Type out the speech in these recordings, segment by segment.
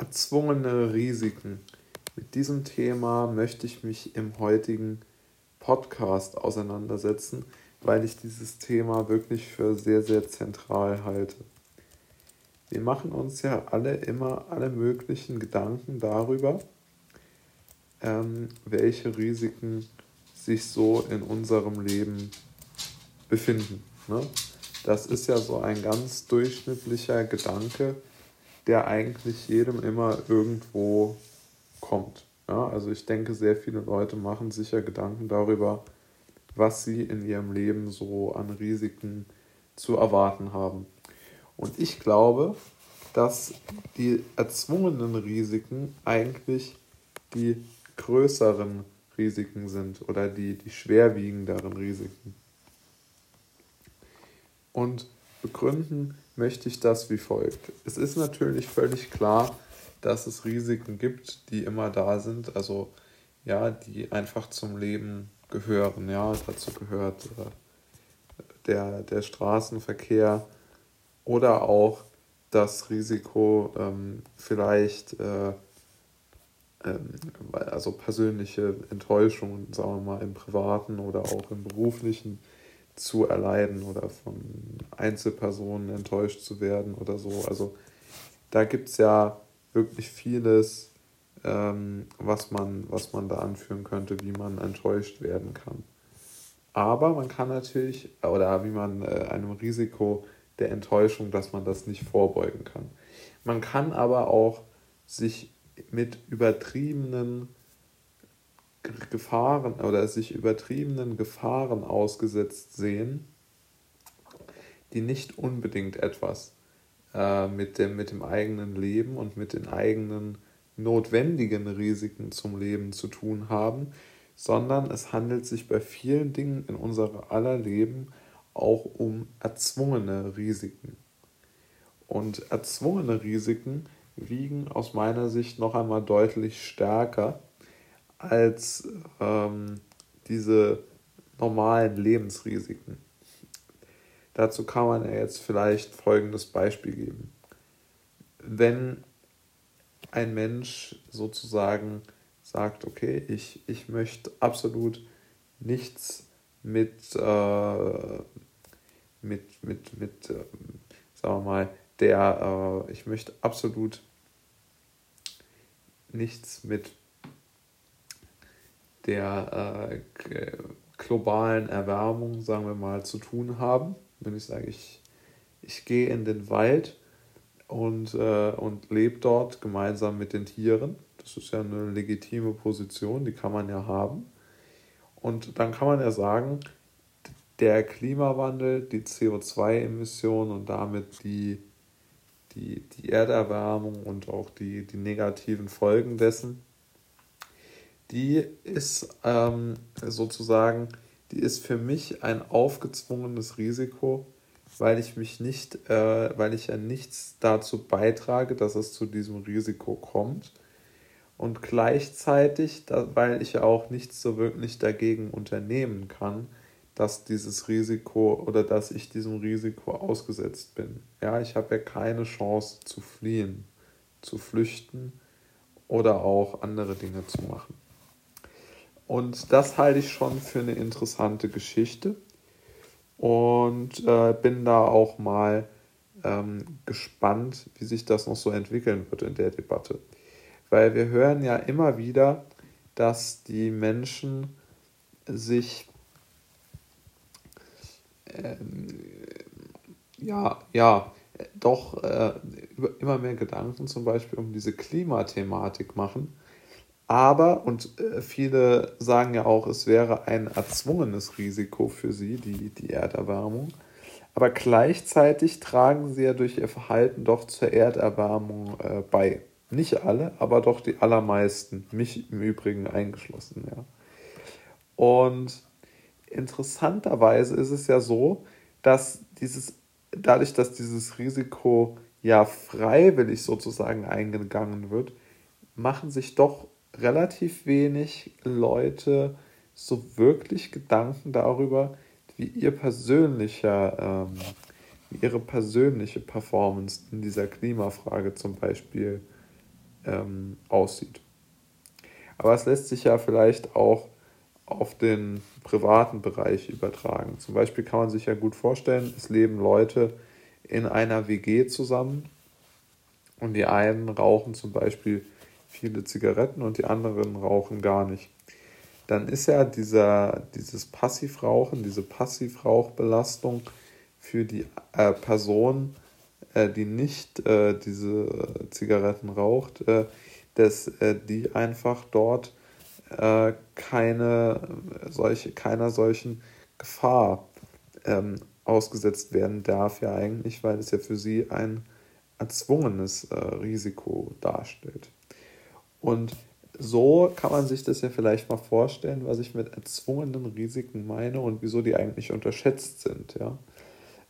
Erzwungene Risiken. Mit diesem Thema möchte ich mich im heutigen Podcast auseinandersetzen, weil ich dieses Thema wirklich für sehr, sehr zentral halte. Wir machen uns ja alle immer alle möglichen Gedanken darüber, ähm, welche Risiken sich so in unserem Leben befinden. Ne? Das ist ja so ein ganz durchschnittlicher Gedanke, der eigentlich jedem immer irgendwo kommt. Ja, also ich denke, sehr viele Leute machen sich ja Gedanken darüber, was sie in ihrem Leben so an Risiken zu erwarten haben. Und ich glaube, dass die erzwungenen Risiken eigentlich die größeren Risiken sind oder die, die schwerwiegenderen Risiken. Und begründen möchte ich das wie folgt. Es ist natürlich völlig klar, dass es Risiken gibt, die immer da sind, also ja, die einfach zum Leben gehören. Ja, dazu gehört äh, der, der Straßenverkehr oder auch das Risiko, ähm, vielleicht äh, ähm, also persönliche Enttäuschungen, sagen wir mal, im privaten oder auch im beruflichen zu erleiden oder von Einzelpersonen enttäuscht zu werden oder so. Also da gibt es ja wirklich vieles, ähm, was, man, was man da anführen könnte, wie man enttäuscht werden kann. Aber man kann natürlich, oder wie man äh, einem Risiko der Enttäuschung, dass man das nicht vorbeugen kann. Man kann aber auch sich mit übertriebenen Gefahren oder sich übertriebenen Gefahren ausgesetzt sehen, die nicht unbedingt etwas äh, mit, dem, mit dem eigenen Leben und mit den eigenen notwendigen Risiken zum Leben zu tun haben, sondern es handelt sich bei vielen Dingen in unser aller Leben auch um erzwungene Risiken. Und erzwungene Risiken wiegen aus meiner Sicht noch einmal deutlich stärker als ähm, diese normalen Lebensrisiken. Dazu kann man ja jetzt vielleicht folgendes Beispiel geben. Wenn ein Mensch sozusagen sagt, okay, ich, ich möchte absolut nichts mit, äh, mit, mit, mit äh, sagen wir mal, der, äh, ich möchte absolut nichts mit der äh, globalen Erwärmung, sagen wir mal, zu tun haben. Wenn ich sage, ich, ich gehe in den Wald und, äh, und lebe dort gemeinsam mit den Tieren. Das ist ja eine legitime Position, die kann man ja haben. Und dann kann man ja sagen, der Klimawandel, die CO2-Emissionen und damit die, die, die Erderwärmung und auch die, die negativen Folgen dessen, die ist ähm, sozusagen, die ist für mich ein aufgezwungenes Risiko, weil ich mich nicht, äh, weil ich ja nichts dazu beitrage, dass es zu diesem Risiko kommt. Und gleichzeitig, da, weil ich ja auch nichts so wirklich dagegen unternehmen kann, dass dieses Risiko oder dass ich diesem Risiko ausgesetzt bin. Ja, ich habe ja keine Chance zu fliehen, zu flüchten oder auch andere Dinge zu machen. Und das halte ich schon für eine interessante Geschichte und äh, bin da auch mal ähm, gespannt, wie sich das noch so entwickeln wird in der Debatte. Weil wir hören ja immer wieder, dass die Menschen sich ähm, ja, ja, doch äh, immer mehr Gedanken zum Beispiel um diese Klimathematik machen aber, und äh, viele sagen ja auch, es wäre ein erzwungenes Risiko für sie, die, die Erderwärmung. Aber gleichzeitig tragen sie ja durch ihr Verhalten doch zur Erderwärmung äh, bei. Nicht alle, aber doch die allermeisten, mich im Übrigen eingeschlossen, ja. Und interessanterweise ist es ja so, dass dieses, dadurch, dass dieses Risiko ja freiwillig sozusagen eingegangen wird, machen sich doch relativ wenig Leute so wirklich Gedanken darüber, wie ihr persönlicher, ähm, wie ihre persönliche Performance in dieser Klimafrage zum Beispiel ähm, aussieht. Aber es lässt sich ja vielleicht auch auf den privaten Bereich übertragen. Zum Beispiel kann man sich ja gut vorstellen, es leben Leute in einer WG zusammen und die einen rauchen zum Beispiel viele Zigaretten und die anderen rauchen gar nicht. Dann ist ja dieser, dieses Passivrauchen, diese Passivrauchbelastung für die äh, Person, äh, die nicht äh, diese Zigaretten raucht, äh, dass äh, die einfach dort äh, keine solche, keiner solchen Gefahr ähm, ausgesetzt werden darf, ja eigentlich, weil es ja für sie ein erzwungenes Risiko darstellt. Und so kann man sich das ja vielleicht mal vorstellen, was ich mit erzwungenen Risiken meine und wieso die eigentlich unterschätzt sind. Ja?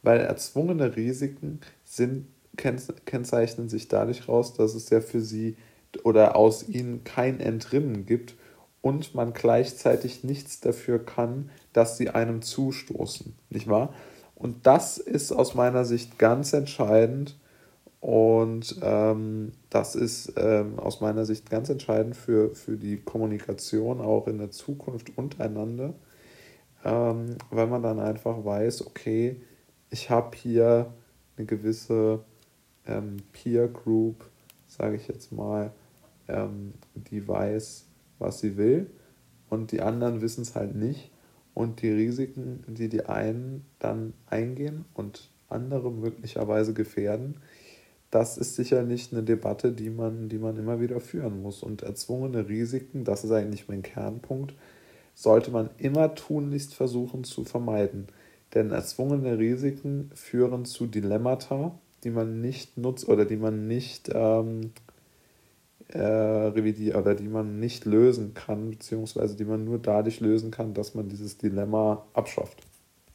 Weil erzwungene Risiken sind, kennzeichnen sich dadurch raus, dass es ja für sie oder aus ihnen kein Entrinnen gibt und man gleichzeitig nichts dafür kann, dass sie einem zustoßen, nicht wahr? Und das ist aus meiner Sicht ganz entscheidend und ähm, das ist ähm, aus meiner Sicht ganz entscheidend für, für die Kommunikation auch in der Zukunft untereinander, ähm, weil man dann einfach weiß, okay, ich habe hier eine gewisse ähm, Peer Group, sage ich jetzt mal, ähm, die weiß, was sie will und die anderen wissen es halt nicht. Und die Risiken, die die einen dann eingehen und andere möglicherweise gefährden, das ist sicherlich eine Debatte, die man, die man immer wieder führen muss. Und erzwungene Risiken, das ist eigentlich mein Kernpunkt, sollte man immer tunlichst versuchen zu vermeiden. Denn erzwungene Risiken führen zu Dilemmata, die man nicht nutzt oder die man nicht ähm, äh, revidieren oder die man nicht lösen kann, beziehungsweise die man nur dadurch lösen kann, dass man dieses Dilemma abschafft.